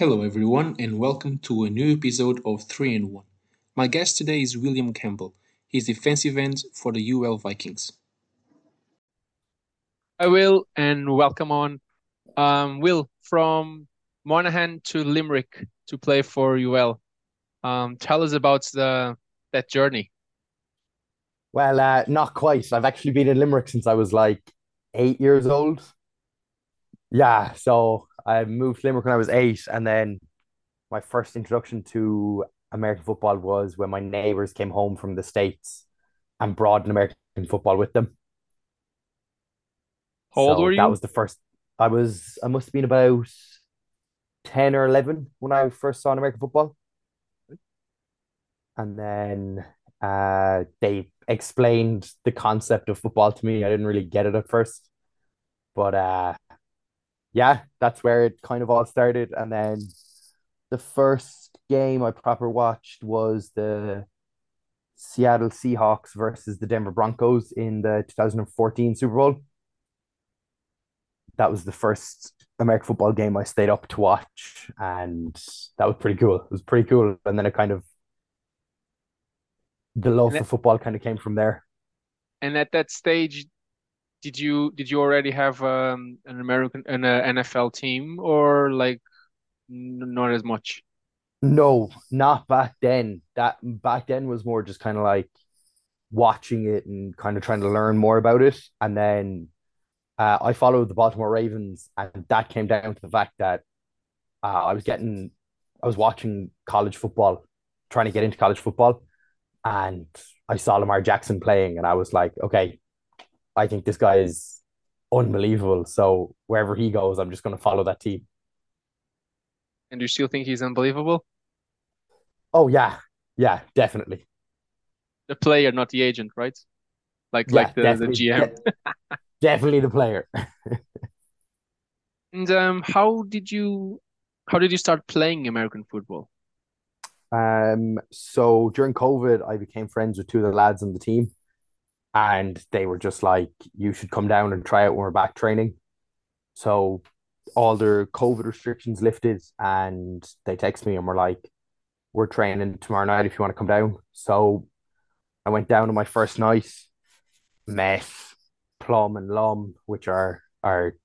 Hello, everyone, and welcome to a new episode of 3 and 1. My guest today is William Campbell. He's defensive end for the UL Vikings. I Will, and welcome on. Um, Will, from Monaghan to Limerick to play for UL. Um, tell us about the that journey. Well, uh, not quite. I've actually been in Limerick since I was like eight years old. Yeah, so I moved to Limerick when I was eight, and then my first introduction to American football was when my neighbors came home from the States and brought an American football with them. How old So were that was the first. I was. I must have been about ten or eleven when I first saw an American football, and then uh, they explained the concept of football to me. I didn't really get it at first, but uh, yeah, that's where it kind of all started. And then the first game I proper watched was the Seattle Seahawks versus the Denver Broncos in the 2014 Super Bowl. That was the first American football game I stayed up to watch, and that was pretty cool. It was pretty cool. And then it kind of the love And for football kind of came from there. and at that stage, did you did you already have um, an American an uh, NFL team or like not as much? No, not back then. That back then was more just kind of like watching it and kind of trying to learn more about it. And then uh, I followed the Baltimore Ravens, and that came down to the fact that uh, I was getting, I was watching college football, trying to get into college football, and I saw Lamar Jackson playing, and I was like, okay, I think this guy is unbelievable. So wherever he goes, I'm just going to follow that team. And do you still think he's unbelievable? Oh yeah, yeah, definitely. The player, not the agent, right? Like Yeah, like the the GM. de- definitely the player. And um, how did you how did you start playing American football? Um, so during COVID, I became friends with two of the lads on the team, and they were just like, "You should come down and try it when we're back training." So all their COVID restrictions lifted, and they text me and were like, "We're training tomorrow night if you want to come down." So I went down on my first night, met Plum and Lum, which are our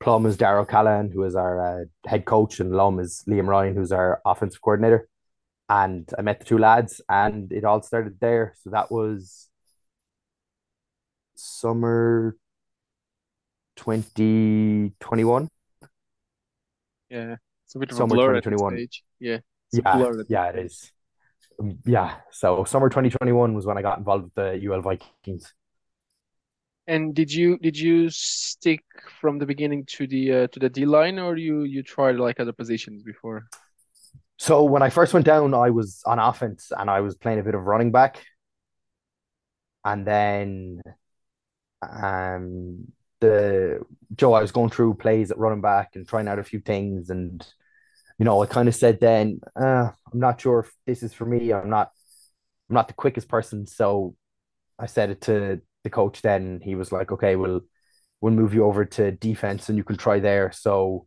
Plum is Daryl Callahan, who is our uh, head coach, and Lum is Liam Ryan, who's our offensive coordinator and I met the two lads, and it all started there. So that was summer 2021. Yeah, it's a bit of a Summer blur at that 2021. stage. Yeah, Yeah, blur yeah, it is. Um, Yeah, so summer 2021 was when I got involved with the UL Vikings. And did you did you stick from the beginning to the uh, to the D line or you you tried like other positions before? So when I first went down, I was on offense and I was playing a bit of running back, and then um the Joe, I was going through plays at running back and trying out a few things, and you know, I kind of said then, uh, I'm not sure if this is for me. I'm not, I'm not the quickest person, so I said it to the coach. Then he was like, okay, we'll we'll move you over to defense and you can try there. So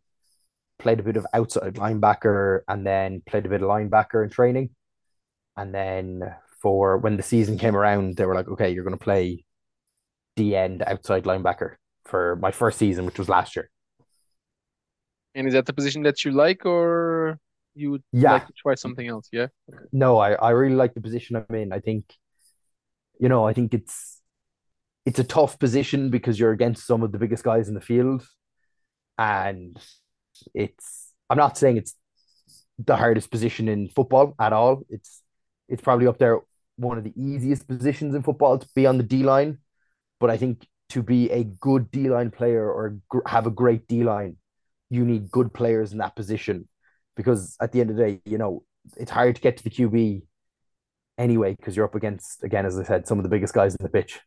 played a bit of outside linebacker and then played a bit of linebacker in training. And then for when the season came around, they were like, okay, you're going to play D end outside linebacker for my first season, which was last year. And is that the position that you like or you would like to try something else? Yeah. Okay. no, I, I really like the position I'm in. I think, you know, I think it's it's a tough position because you're against some of the biggest guys in the field. And it's I'm not saying it's the hardest position in football at all. It's it's probably up there one of the easiest positions in football to be on the D line. But I think to be a good D line player or gr- have a great D line, you need good players in that position because at the end of the day, you know, it's hard to get to the QB anyway because you're up against again, as I said, some of the biggest guys in the pitch.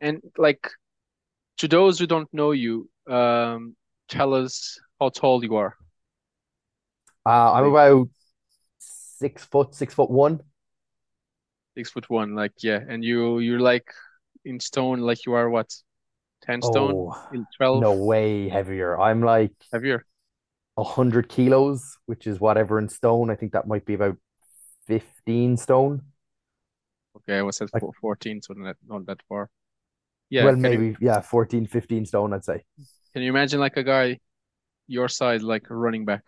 And like to those who don't know you, um, tell us how tall you are. Uh, I'm about six foot, six foot one. Six foot one, like yeah, and you you're like in stone, like you are what, 10 stone, Oh, in 12 no way heavier. I'm like heavier. 100 kilos, which is whatever in stone. I think that might be about 15 stone. Okay, I was at Like- 14, so not, not that far. Yeah, well, can you- maybe, yeah, 14, 15 stone, I'd say. Can you imagine like a guy your size, like running back?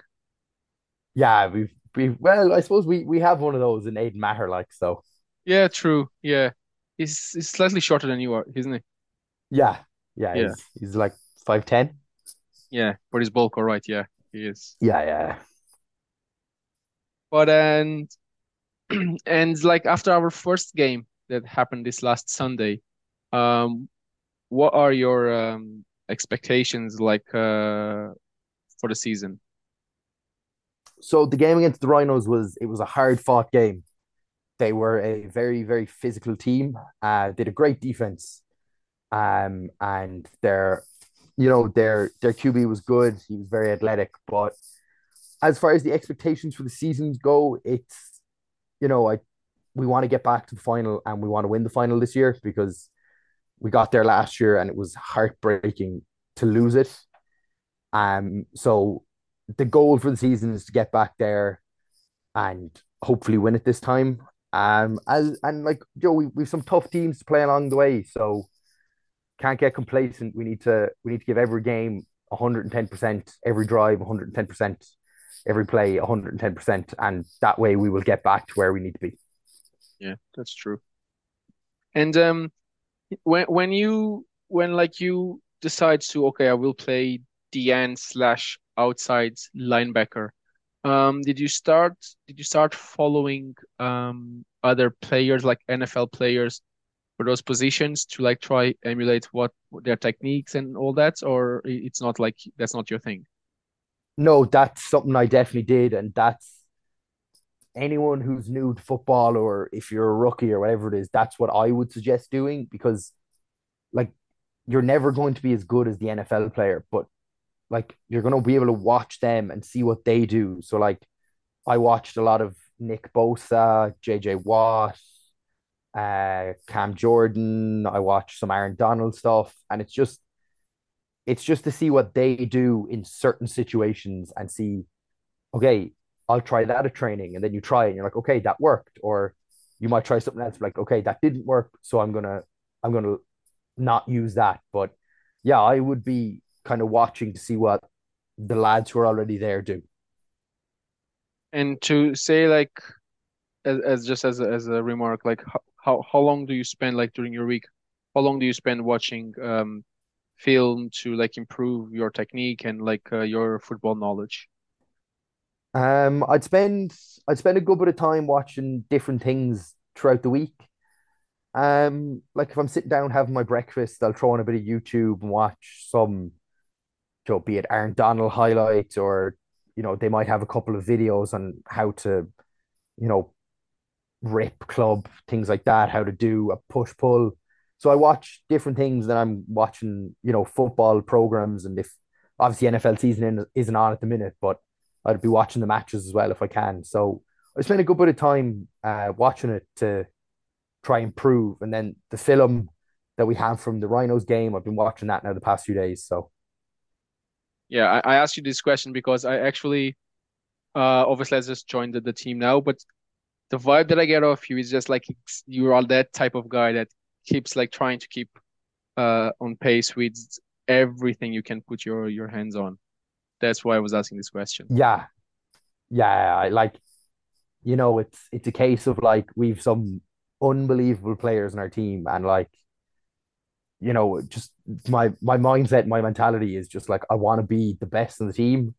Yeah, we've, we've, well, I suppose we, we have one of those in Aiden Maher, like, so Yeah, true. Yeah. He's he's slightly shorter than you are, isn't he? yeah, yeah, Yeah. He's, he's like 5'10. Yeah, but his bulk, all right. Yeah, he is. Yeah, yeah. But and and like after our first game that happened this last Sunday, um, what are your um expectations like uh for the season? So the game against the Rhinos was, it was a hard fought game. They were a very, very physical team. Uh, did a great defense. Um, and their, you know, their their QB was good. He was very athletic. But as far as the expectations for the seasons go, it's, you know, I we want to get back to the final and we want to win the final this year because we got there last year and it was heartbreaking to lose it. Um, so the goal for the season is to get back there and hopefully win it this time. Um, as and like Joe, we we've some tough teams to play along the way, so can't get complacent. We need to we need to give every game 110%, every drive 110%, every play 110%, and that way we will get back to where we need to be. Yeah, that's true. And um, when when you when like you decide to okay, I will play end slash outside linebacker. Um, did you start did you start following um other players like NFL players for those positions to like try emulate what their techniques and all that, or it's not like that's not your thing? No, that's something I definitely did, and that's anyone who's new to football or if you're a rookie or whatever it is, that's what I would suggest doing because like you're never going to be as good as the NFL player, but like you're going to be able to watch them and see what they do. So like I watched a lot of Nick Bosa, JJ Watt, uh Cam Jordan, I watched some Aaron Donald stuff and it's just it's just to see what they do in certain situations and see okay, I'll try that at training. And then you try and you're like, okay, that worked. Or you might try something else, like, okay, that didn't work. So I'm gonna I'm gonna not use that. But yeah, I would be kind of watching to see what the lads who are already there do. And to say like as, as just as a, as a remark, like how, how how long do you spend like during your week? How long do you spend watching um film to like improve your technique and like uh, your football knowledge? Um, I'd spend I'd spend a good bit of time watching different things throughout the week. Um, like if I'm sitting down having my breakfast, I'll throw on a bit of YouTube and watch some, you know, be it Aaron Donald highlights or, you know, they might have a couple of videos on how to, you know, rip club, things like that, how to do a push pull. So I watch different things that I'm watching, you know, football programs and if obviously NFL season isn't on at the minute, but I'd be watching the matches as well if I can. So I spend a good bit of time uh, watching it to try and improve. And then the film that we have from the Rhinos game, I've been watching that now the past few days. So Yeah, I, I asked you this question because I actually uh obviously I just joined the, the team now, but the vibe that I get off you is just like you are all that type of guy that keeps like trying to keep uh on pace with everything you can put your your hands on. That's why I was asking this question. yeah, yeah, like, you know, it's it's a case of like we've some unbelievable players in our team, and like, you know, just my my mindset, my mentality is just like I want to be the best in the team,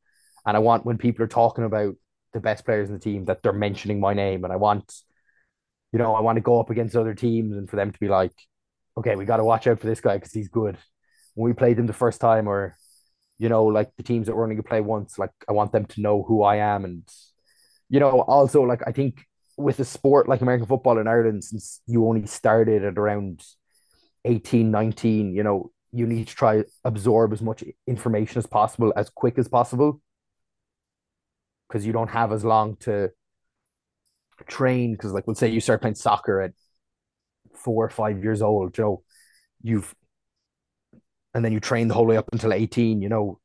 and I want when people are talking about the best players in the team that they're mentioning my name, and I want, you know, I want to go up against other teams and for them to be like, okay, we got to watch out for this guy because he's good. When we played him the first time, or you know, like the teams that we're only gonna play once, like I want them to know who I am. And, you know, also like I think with a sport like American football in Ireland, since you only started at around 18, 19, you know, you need to try absorb as much information as possible, as quick as possible. Because you don't have as long to train. Because like we'll say you start playing soccer at four or five years old, you know, you've and then you train the whole way up until 18, you know,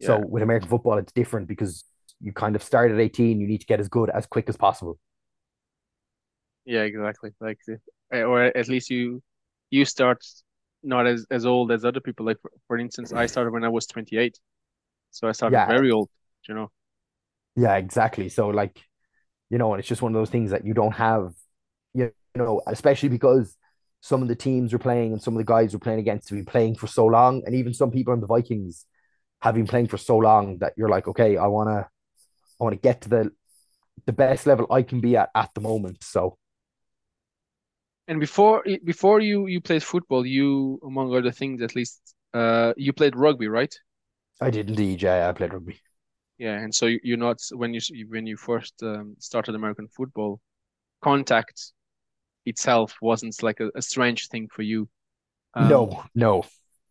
So with American football, it's different because you kind of start at 18, you need to get as good as quick as possible. Yeah, exactly. Like, eh, or at least you you start not as as old as other people. Like for, for instance, I started when I was 28, so I started Yeah. very old. You know. Yeah, exactly. So like, you know, and it's just one of those things that you don't have, you know, especially because some of the teams we're playing and some of the guys we're playing against have been playing for so long, and even some people on the Vikings have been playing for so long that you're like, okay, I wanna, I wanna get to the the best level I can be at at the moment. So And before before you you played football, you among other things at least, uh, you played rugby, right? I did indeed. Yeah, I played rugby. Yeah, and so you- you're not when you when you first um, started American football, contact itself wasn't like a, a strange thing for you. Um, no, no,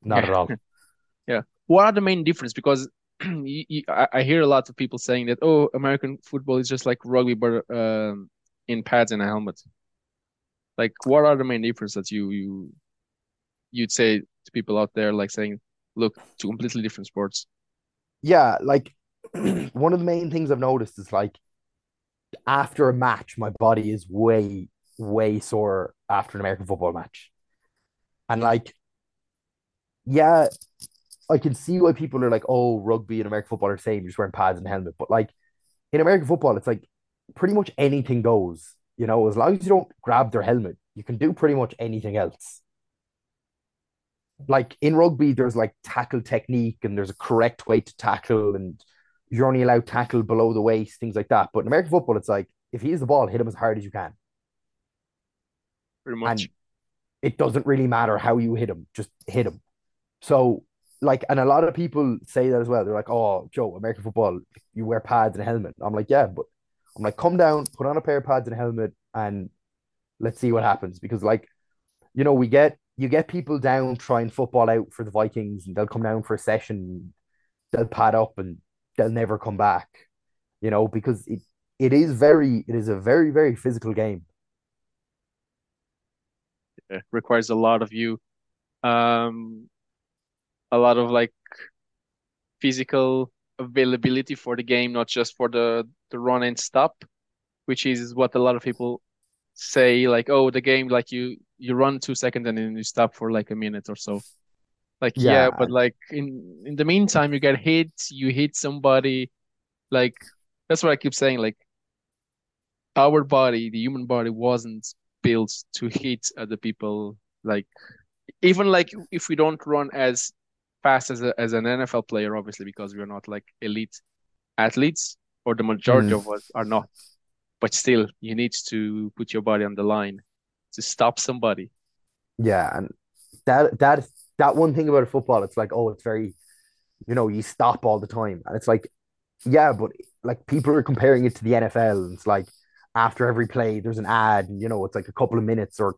not at all. Yeah, what are the main difference? Because you, you, I, I hear a lot of people saying that, oh, American football is just like rugby, but um, in pads and a helmet. Like, what are the main differences that you you you'd say to people out there, like saying, look, two completely different sports. Yeah, like one of the main things I've noticed is like after a match, my body is way, way sore after an American football match. And like, yeah, I can see why people are like, oh, rugby and American football are the same, you're just wearing pads and helmet. But like in American football, it's like pretty much anything goes. You know, as long as you don't grab their helmet, you can do pretty much anything else. Like in rugby, there's like tackle technique and there's a correct way to tackle, and you're only allowed tackle below the waist, things like that. But in American football, it's like if he has the ball, hit him as hard as you can. Pretty much. And it doesn't really matter how you hit him, just hit him. So, like, and a lot of people say that as well. They're like, oh, Joe, American football, you wear pads and a helmet. I'm like, yeah, but I'm like, come down, put on a pair of pads and a helmet, and let's see what happens. Because, like, you know, we get you get people down trying football out for the Vikings, and they'll come down for a session, they'll pad up, and they'll never come back. You know, because it it is very it is a very very physical game. It requires a lot of you. Um, a lot of like physical availability for the game, not just for the the run and stop, which is what a lot of people say like, oh, the game like you you run two seconds and then you stop for like a minute or so. Like yeah, Yeah. but like in in the meantime you get hit, you hit somebody, like that's what I keep saying, like our body, the human body wasn't built to hit other people like even like if we don't run as fast as a, as an NFL player, obviously because we are not like elite athletes, or the majority Mm. of us are not. But still, you need to put your body on the line to stop somebody. Yeah, and that that that one thing about football, it's like, oh, it's very, you know, you stop all the time, and it's like, yeah, but like people are comparing it to the NFL, and it's like after every play, there's an ad, and you know, it's like a couple of minutes or,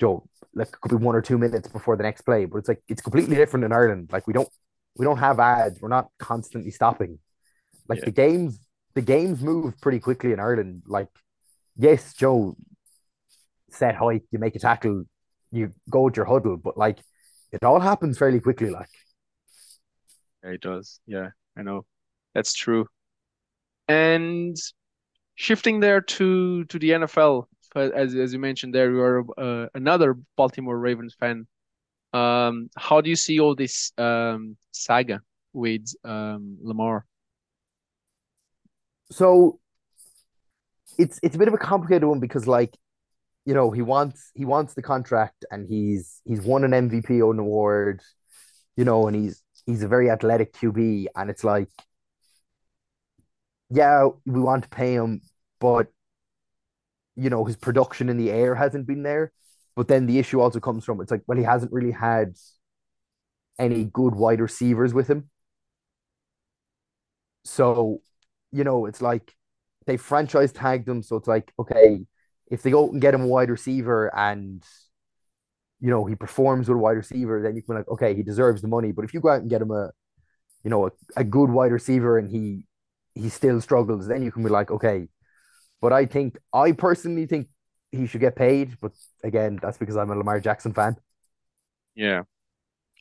Joe, like it could be one or two minutes before the next play, but it's like it's completely different in Ireland. Like we don't we don't have ads, we're not constantly stopping. Like Yeah. the games, the games move pretty quickly in Ireland. Like, yes, Joe, set height, you make a tackle, you go with your huddle, but like it all happens fairly quickly. Like, Yeah, it does. Yeah, I know. That's true. And shifting there to to the NFL, but as as you mentioned there, you are uh, another Baltimore Ravens fan. Um, how do you see all this um saga with um Lamar? so it's it's a bit of a complicated one because like, you know, he wants he wants the contract and he's he's won an MVP award, you know, and he's he's a very athletic QB, and it's like, yeah, we want to pay him, but you know, his production in the air hasn't been there. But then the issue also comes from it's like, well, he hasn't really had any good wide receivers with him. So, you know, it's like they franchise tagged him. So it's like, okay, if they go and get him a wide receiver and, you know, he performs with a wide receiver, then you can be like, okay, he deserves the money. But if you go out and get him a, you know, a, a good wide receiver and he he still struggles, then you can be like, okay. But I think I personally think he should get paid. But again, that's because I'm a Lamar Jackson fan. Yeah.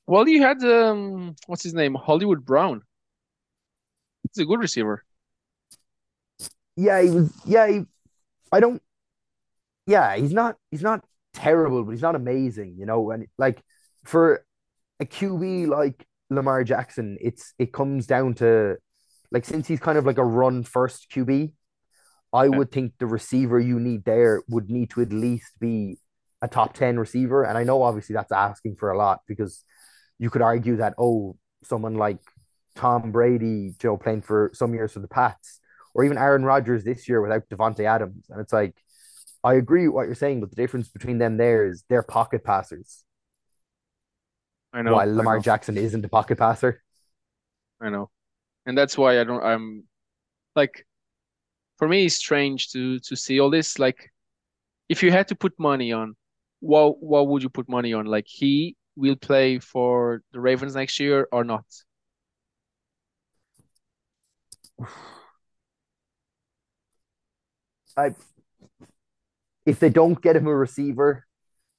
Well, you had um, what's his name? Hollywood Brown. He's a good receiver. Yeah, he was. Yeah, he, I don't. Yeah, he's not. He's not terrible, but he's not amazing. You know, and like for a QB like Lamar Jackson, it's it comes down to like since he's kind of like a run first QB, I Yeah. would think the receiver you need there would need to at least be a top 10 receiver. And I know obviously that's asking for a lot because you could argue that, oh, someone like Tom Brady, Joe, playing for some years for the Pats, or even Aaron Rodgers this year without Davante Adams. And it's like, I agree with what you're saying, but the difference between them there is they're pocket passers, I know. while Lamar know. Jackson isn't a pocket passer. I know. And that's why I don't I'm like for me it's strange to to see all this like if you had to put money on what what would you put money on like he will play for the Ravens next year or not I, if they don't get him a receiver,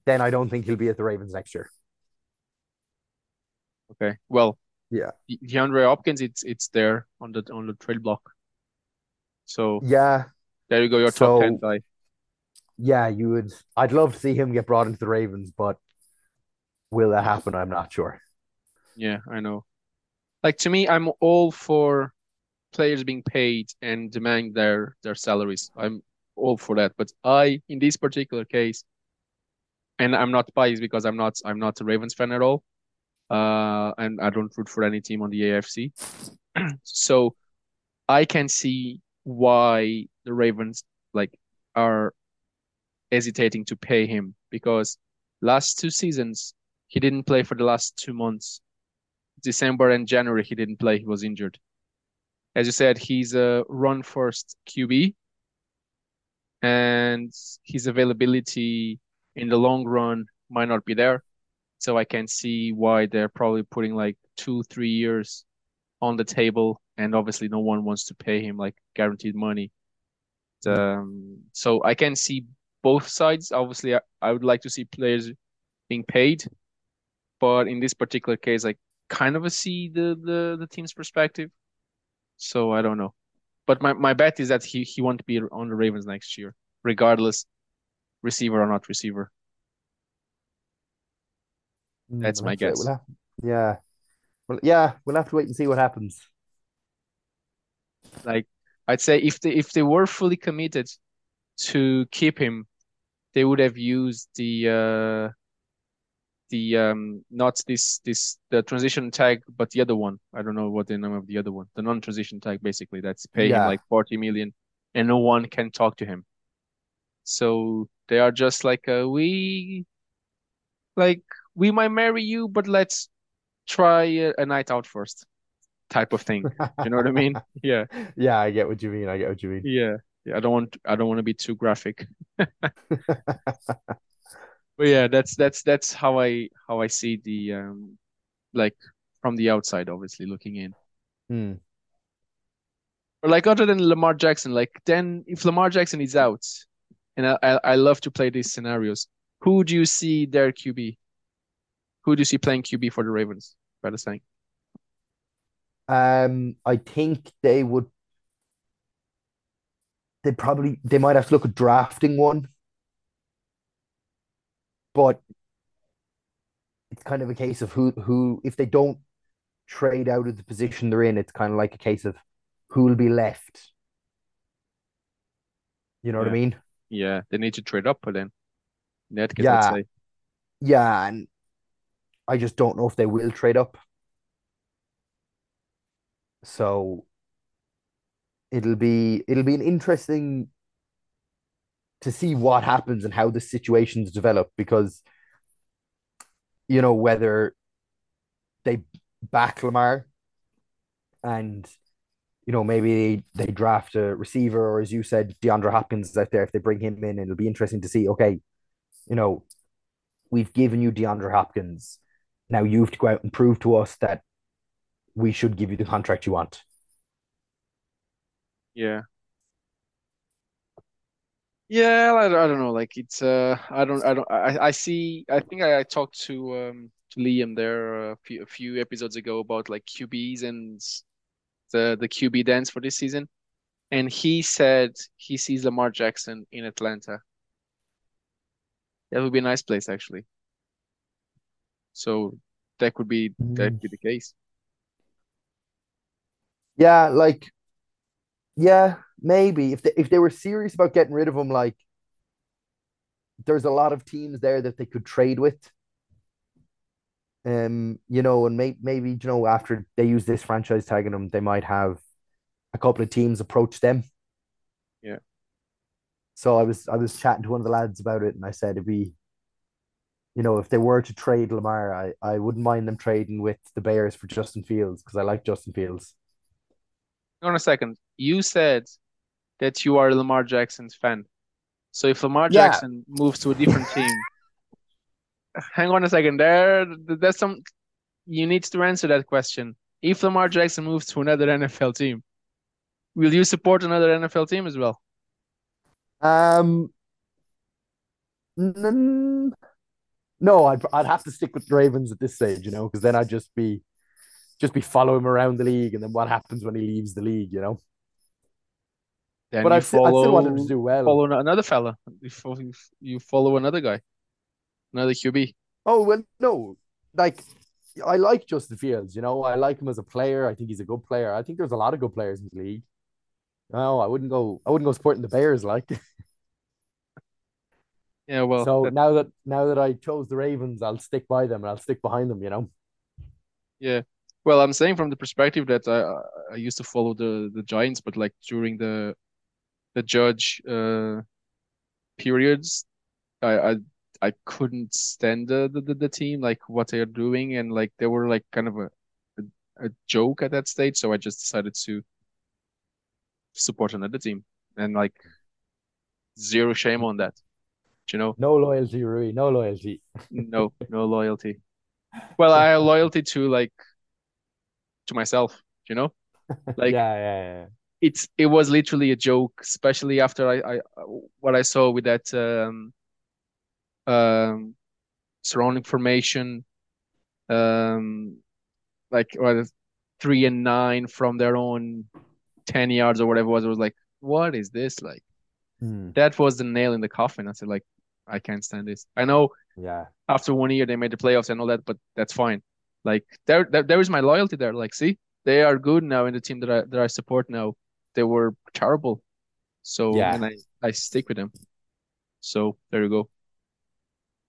then I don't think he'll be at the Ravens next year. okay well Yeah. De- DeAndre Hopkins it's it's there on the on the trade block so Yeah, there you go your top 10 So- guy yeah, you would. I'd love to see him get brought into the Ravens, but will that happen? I'm not sure. yeah I know like to me I'm all for players being paid and demanding their their salaries I'm all for that but I in this particular case and I'm not biased because I'm not I'm not a Ravens fan at all uh and I don't root for any team on the AFC so I can see why the Ravens like are hesitating to pay him. Because last two seasons he didn't play for the last two months. December and January he didn't play. He was injured. As you said he's a run first QB and his availability in the long run might not be there. So I can see why they're probably putting like two three years on the table and obviously no one wants to pay him like guaranteed money. Um, so I can see both sides. Obviously I, I would like to see players being paid but in this particular case I kind of see the the the team's perspective. So I don't know. But my, my bet is that he he won't be on the Ravens next year regardless receiver or not receiver. That's my guess. yeah. Well, yeah, we'll have to wait and see what happens. Like I'd say if they if they were fully committed to keep him, they would have used the uh the um not this this the transition tag, but the other one. I don't know what the name of the other one. The non-transition tag basically that's pay him Yeah. like 40 million and no one can talk to him. So they are just like uh, we like we might marry you, but let's try a, night out first type of thing. You know what I mean? Yeah. Yeah, I get what you mean. I get what you mean. Yeah, yeah. I don't want I don't want to be too graphic. But yeah, that's that's that's how I how I see the um like from the outside, obviously looking in. Hmm. Or like other than Lamar Jackson, like then if Lamar Jackson is out, and I I, I love to play these scenarios, who do you see their QB? Who do you see playing QB for the Ravens? Better saying. Um, I think they would. They probably they might have to look at drafting one, but it's kind of a case of who who if they don't trade out of the position they're in, it's kind of like a case of who will be left. You know what I mean? Yeah, they need to trade up but then. In that case, Yeah. Yeah, and I just don't know if they will trade up. So it'll be it'll be an interesting to see what happens and how the situations develop because you know whether they back Lamar and you know maybe they draft a receiver or as you said DeAndre Hopkins out there if they bring him in it'll be interesting to see okay you know we've given you DeAndre Hopkins now you have to go out and prove to us that we should give you the contract you want Yeah. Yeah, I, I don't know. Like it's uh, I don't, I don't, I, I see. I think I, I talked to um to Liam there a few a few episodes ago about like QBs and the the QB dance for this season, and he said he sees Lamar Jackson in Atlanta. That would be a nice place, actually. So that could be that could be the case. Yeah, like, yeah, maybe if they if they were serious about getting rid of him, like, there's a lot of teams there that they could trade with. Um, you know, and may, maybe you know after they use this franchise tag on them, they might have a couple of teams approach them. Yeah. So I was I was chatting to one of the lads about it, and I said it'd be, you know, if they were to trade Lamar, I I wouldn't mind them trading with the Bears for Justin Fields because I like Justin Fields. Hang on a second. You said that you are a Lamar Jackson's fan. So if Lamar Yeah. Jackson moves to a different team, hang on a second. There, there's some. You need to answer that question. If Lamar Jackson moves to another NFL team, will you support another NFL team as well? Um, n- no, I'd I'd have to stick with the Ravens at this stage, you know, because then I'd just be just be following him around the league, and then what happens when he leaves the league, you know? Then But I'd, still want him to do well. follow another fella. You follow, you follow another guy, another QB. Oh well, no, like I like Justin Fields, you know, I like him as a player. I think he's a good player. I think there's a lot of good players in the league. No, I wouldn't go. I wouldn't go supporting the Bears, like. Yeah, well, so that- now that now that I chose the Ravens, I'll stick by them and I'll stick behind them, you know. Yeah. Well, I'm saying from the perspective that I I used to follow the the Giants, but like during the the Judge uh periods, I I I couldn't stand the the, the, team like what they are doing and like they were like kind of a, a a joke at that stage, so I just decided to support another team and like zero shame on that. You know, No loyalty, Rui. No loyalty. no no loyalty. Well, I have loyalty to like to myself, you know? Like yeah, yeah, yeah. it's it was literally a joke, especially after I, I what I saw with that um um surrounding formation um like what three and nine from their own ten yards or whatever it was. It was like, what is this like? Hmm, That was the nail in the coffin. I said like, I can't stand this. I know yeah. after one year they made the playoffs and all that, but that's fine. Like there, there, there is my loyalty there. Like, see, they are good now in the team that I that I support now. They were terrible, so Yeah. and I I stick with them. So there you go.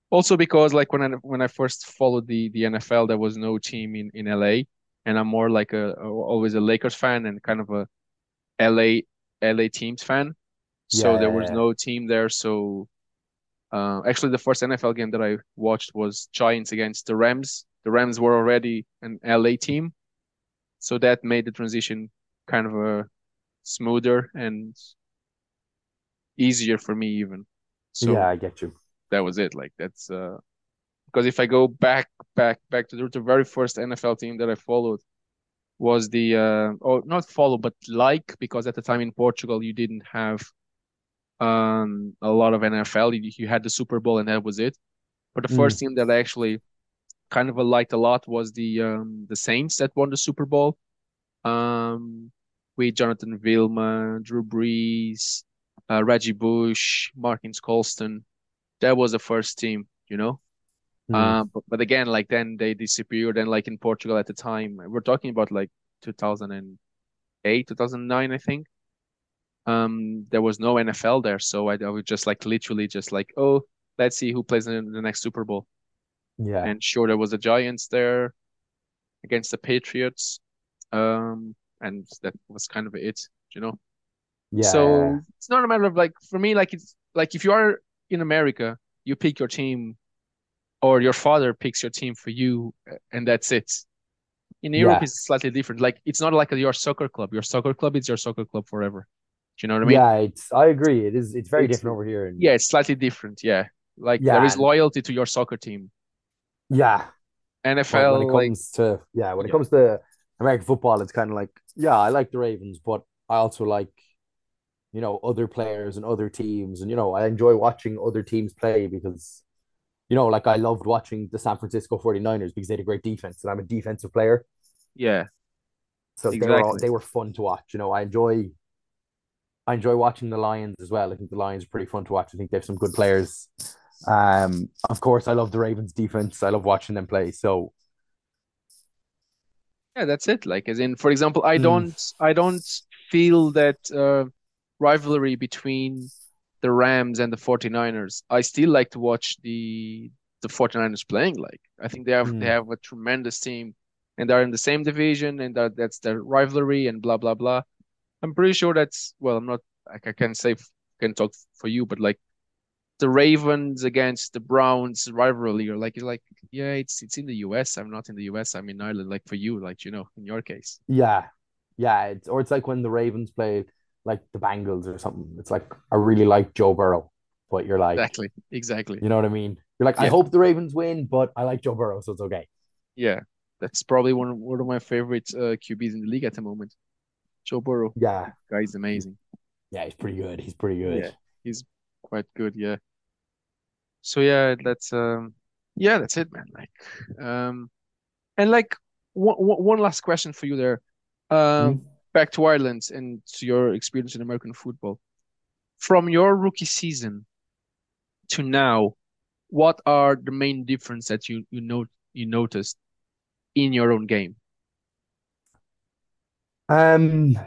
Also because like when I when I first followed the the NFL, there was no team in in LA, and I'm more like a, a always a Lakers fan and kind of a LA LA teams fan. So Yeah, there was yeah. no team there, so uh, actually, the first NFL game that I watched was Giants against the Rams. The Rams were already an LA team, so that made the transition kind of a smoother and easier for me even. So yeah, I get you. that was it. Like that's uh, because if I go back, back, back to the, the very first NFL team that I followed was the uh, oh not follow but like because at the time in Portugal you didn't have um a lot of NFL. You, you had the Super Bowl and that was it. But the Mm. first team that I actually kind of liked a lot was the um the Saints that won the Super Bowl. Um, with Jonathan Vilma, Drew Brees, uh, Reggie Bush, Marques Colston. That was the first team, you know. Hmm. Uh, but, but again, like then they disappeared, and like in Portugal at the time, we're talking about like 2008, 2009, I think. Um, there was no NFL there, so I, I was just like literally just like, oh, let's see who plays in the next Super Bowl. yeah. And sure, there was the Giants there against the Patriots. Um, and that was kind of it, you know. Yeah. So it's not a matter of like for me, like it's like if you are in America, you pick your team, or your father picks your team for you, and that's it. In Europe, Yeah. it's slightly different. Like it's not like your soccer club. Your soccer club is your soccer club forever. Do you know what I mean? yeah, it's I agree. It is it's very It's- different over here. And Yeah, it's slightly different. Yeah, like Yeah, there is loyalty to your soccer team. yeah. When, NFL, when it like comes to yeah, when it Yeah. comes to American football, it's kind of like yeah, I like the Ravens, but I also like you know other players and other teams, and you know I enjoy watching other teams play because you know like I loved watching the San Francisco 49ers because they had a great defense, and I'm a defensive player. yeah, So they were all, they were fun to watch. You know, I enjoy I enjoy watching the Lions as well. I think the Lions are pretty fun to watch. I think they have some good players. Um, of course, I love the Ravens defense. I love watching them play. So, Yeah, that's it. Like as in, for example, I mm, don't I don't feel that uh, rivalry between the Rams and the 49ers. I still like to watch the the 49ers playing like. I think they have they mm, have a tremendous team and they're in the same division and that that's their rivalry and blah blah blah. I'm pretty sure that's well, I'm not like I can say can talk for you, but like the Ravens against the Browns rivalry, or like you're like, yeah, it's it's in the US. I'm not in the US. I'm in Ireland. Like for you, like you know, in your case. yeah, yeah. It's or it's like when the Ravens play like the Bengals or something. It's like I really like Joe Burrow, but you're like, Exactly. Exactly. you know what I mean? You're like, I hope the Ravens win, but I like Joe Burrow, so it's okay. Yeah. That's probably one of, one of my favorite uh, QBs in the league at the moment. Joe Burrow. Yeah, Guy's amazing. yeah. He's pretty good. He's pretty good. Yeah. He's quite good. Yeah. So yeah, that's um, yeah, that's it, man. Like, um, and like one one last question for you there. Um, Mhm. back to Ireland and to your experience in American football. From your rookie season to now, what are the main difference that you you note you noticed in your own game? Um,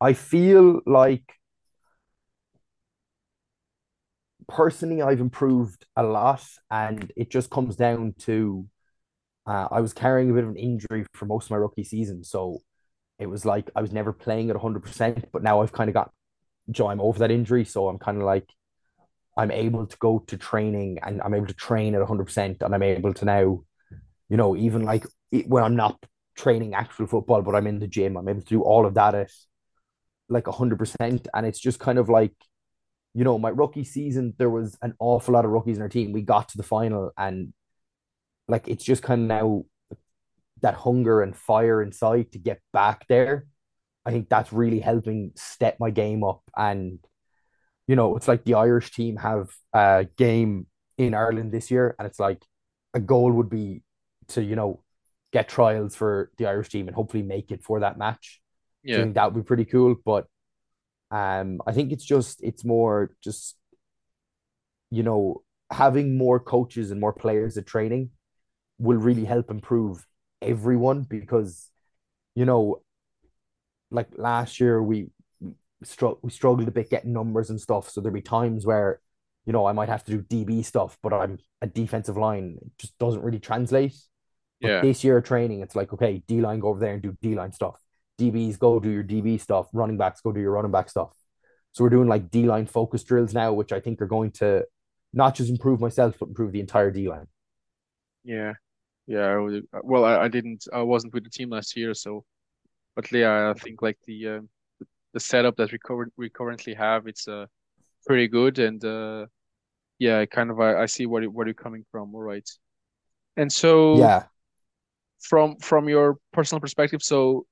I feel like personally I've improved a lot, and it just comes down to uh, I was carrying a bit of an injury for most of my rookie season, so it was like I was never playing at 100%, but now I've kind of got Joe, I'm over that injury, so I'm kind of like I'm able to go to training and I'm able to train at 100% and I'm able to now, you know, even like when I'm not training actual football, but I'm in the gym, I'm able to do all of that at like 100%. And it's just kind of like, you know, my rookie season, there was an awful lot of rookies in our team. We got to the final and like it's just kind of now that hunger and fire inside to get back there. I think that's really helping step my game up. And, you know, it's like the Irish team have a game in Ireland this year, and it's like a goal would be to, you know, get trials for the Irish team and hopefully make it for that match. So I think that would be pretty cool. But um, I think it's just it's more just, you know, having more coaches and more players at training will really help improve everyone because, you know, like last year we strugg we struggled a bit getting numbers and stuff. So there'd be times where, you know, I might have to do DB stuff, but I'm a defensive line. It just doesn't really translate. But Yeah. this year training, it's like, okay, D line go over there and do D line stuff. DBs go do your DB stuff. Running backs go do your running back stuff. So we're doing like D line focus drills now, which I think are going to not just improve myself, but improve the entire D line. Yeah. Yeah. I well, I, I didn't, I wasn't with the team last year, so, but yeah, I think like the, uh, the setup that we covered, we currently have, it's, uh, pretty good. And, uh, yeah, kind of, I, I see where, you- where you're coming from. All right. And so Yeah. From, from your personal perspective, so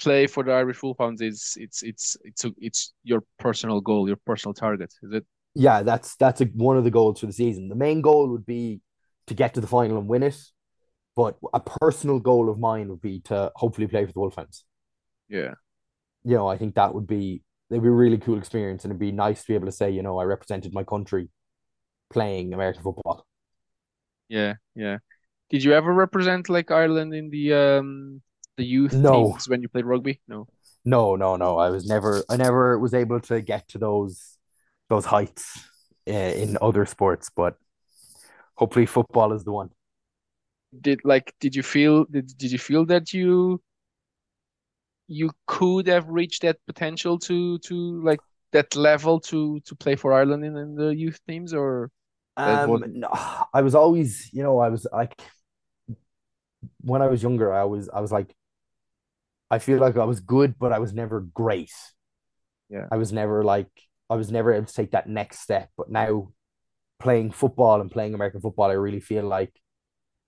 play for the Irish Wolfhounds is, it's, it's, it's, a, it's your personal goal, your personal target, is it? Yeah, that's that's a, one of the goals for the season. The main goal would be to get to the final and win it, but a personal goal of mine would be to hopefully play for the Wolfhounds. Yeah. You know, I think that would be it'd be a really cool experience, and it'd be nice to be able to say, you know, I represented my country playing American football. Yeah. Yeah. Did you ever represent like Ireland in the, um, the youth No. teams when you played rugby? No. No, no, no. I was never, I never was able to get to those those heights uh, in other sports, but hopefully football is the one. did like did you feel did, did you feel that you you could have reached that potential to to like that level to to play for Ireland in, in the youth teams or Um, no, I was always, you know, I was like when I was younger, I was I was like I feel like I was good, but I was never great. yeah I was never like I was never able to take that next step. But now playing football and playing American football, I really feel like,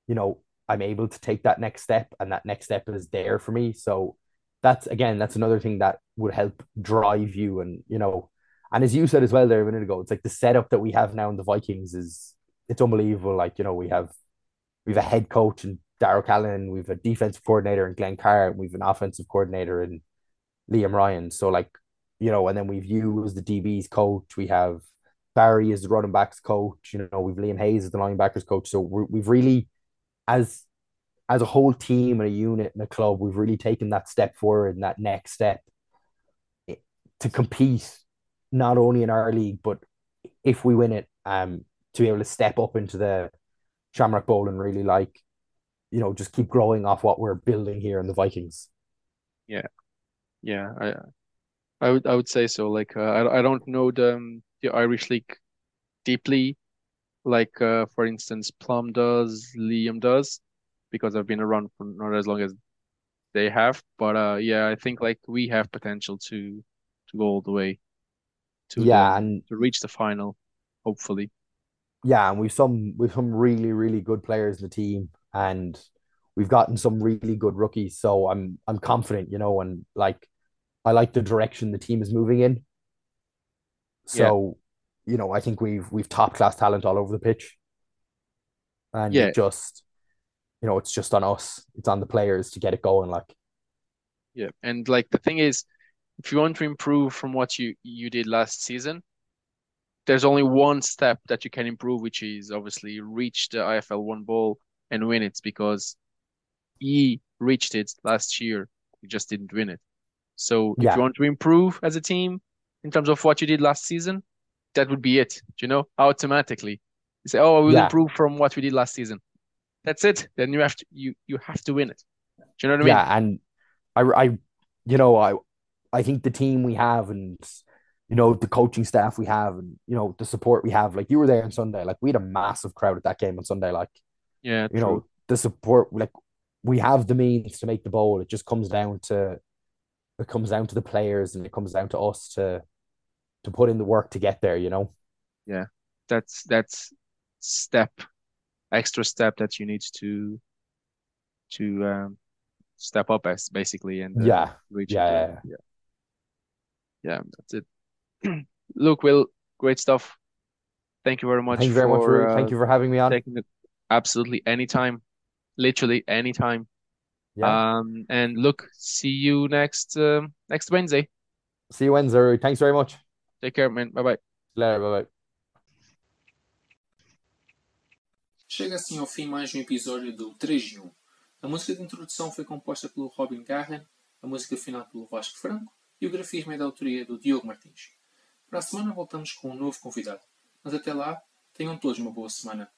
you know, I'm able to take that next step and that next step is there for me. So that's again, that's another thing that would help drive you and you know, and as you said as well there a minute ago, it's like the setup that we have now in the Vikings is it's unbelievable. Like, you know, we have we have a head coach and Daryl Callan, we've a defensive coordinator in Glenn Carr, we've an offensive coordinator in Liam Ryan. So like, you know, and then we've you as the DB's coach. We have Barry as the running backs coach. You know, we've Liam Hayes as the linebackers coach. So we have really, as as a whole team and a unit and a club, we've really taken that step forward and that next step to compete not only in our league, but if we win it, um, to be able to step up into the Shamrock Bowl and really like, you know, just keep growing off what we're building here in the Vikings. Yeah, yeah, I, I would, I would say so. Like, uh, I, I don't know the um, the Irish league deeply, like uh, for instance, Plum does, Liam does, because I've been around for not as long as they have. But uh, yeah, I think like we have potential to to go all the way to yeah, the, and to reach the final, hopefully. Yeah, and we've some we've some really really good players in the team, and we've gotten some really good rookies. So I'm I'm confident, you know, and like I like the direction the team is moving in. So, yeah. you know, I think we've we've top class talent all over the pitch, and yeah. just you know, it's just on us. It's on the players to get it going. Like, yeah, and like the thing is, if you want to improve from what you you did last season, there's only one step that you can improve, which is obviously reach the IFL one bowl and win it because he reached it last year. He just didn't win it. So if you want to improve as a team in terms of what you did last season, that would be it. You know, automatically. You say, "Oh, we'll yeah. improve from what we did last season." That's it. Then you have to you you have to win it. Do you know what I mean? Yeah, and I I you know I I think the team we have and you know the coaching staff we have and you know the support we have. Like you were there on Sunday, like we had a massive crowd at that game on Sunday. Like yeah, you true. know the support. Like we have the means to make the bowl. It just comes down to it comes down to the players and it comes down to us to to put in the work to get there. You know. Yeah, that's that's step extra step that you need to to um step up as basically and uh, yeah reach yeah, yeah, yeah yeah that's it look will great stuff thank you very much thank you very for, much uh, thank you for having me on taking it absolutely anytime. Literally anytime. Yeah. um and look see you next um, next wednesday. See you wednesday thanks very much. Take care man. Bye bye later. Bye bye Chega assim ao fim mais um episódio do 3 de 1. A música de introdução foi composta pelo Robin Garren, a música final pelo Vasco Franco e o grafismo é da autoria do Diogo Martins. Para a semana voltamos com um novo convidado, mas até lá, tenham todos uma boa semana.